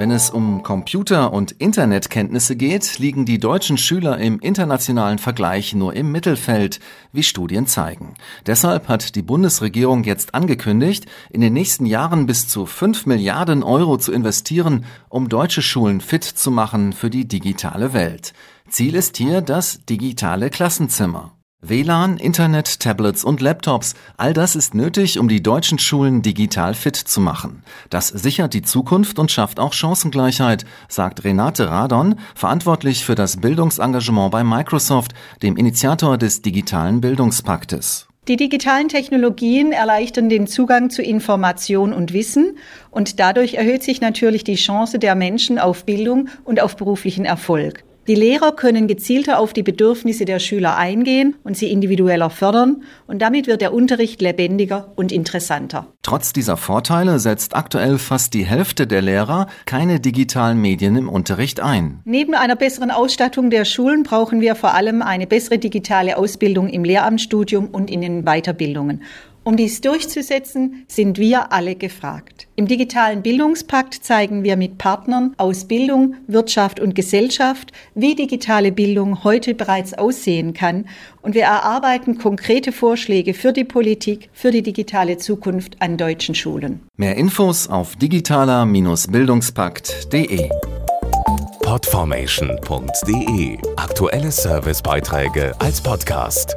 Wenn es um Computer- und Internetkenntnisse geht, liegen die deutschen Schüler im internationalen Vergleich nur im Mittelfeld, wie Studien zeigen. Deshalb hat die Bundesregierung jetzt angekündigt, in den nächsten Jahren bis zu 5 Milliarden Euro zu investieren, um deutsche Schulen fit zu machen für die digitale Welt. Ziel ist hier das digitale Klassenzimmer. WLAN, Internet, Tablets und Laptops, all das ist nötig, um die deutschen Schulen digital fit zu machen. Das sichert die Zukunft und schafft auch Chancengleichheit, sagt Renate Radon, verantwortlich für das Bildungsengagement bei Microsoft, dem Initiator des digitalen Bildungspaktes. Die digitalen Technologien erleichtern den Zugang zu Information und Wissen und dadurch erhöht sich natürlich die Chance der Menschen auf Bildung und auf beruflichen Erfolg. Die Lehrer können gezielter auf die Bedürfnisse der Schüler eingehen und sie individueller fördern und damit wird der Unterricht lebendiger und interessanter. Trotz dieser Vorteile setzt aktuell fast die Hälfte der Lehrer keine digitalen Medien im Unterricht ein. Neben einer besseren Ausstattung der Schulen brauchen wir vor allem eine bessere digitale Ausbildung im Lehramtsstudium und in den Weiterbildungen. Um dies durchzusetzen, sind wir alle gefragt. Im digitalen Bildungspakt zeigen wir mit Partnern aus Bildung, Wirtschaft und Gesellschaft, wie digitale Bildung heute bereits aussehen kann und wir erarbeiten konkrete Vorschläge für die Politik für die digitale Zukunft an deutschen Schulen. Mehr Infos auf digitaler-bildungspakt.de Podformation.de Aktuelle Servicebeiträge als Podcast.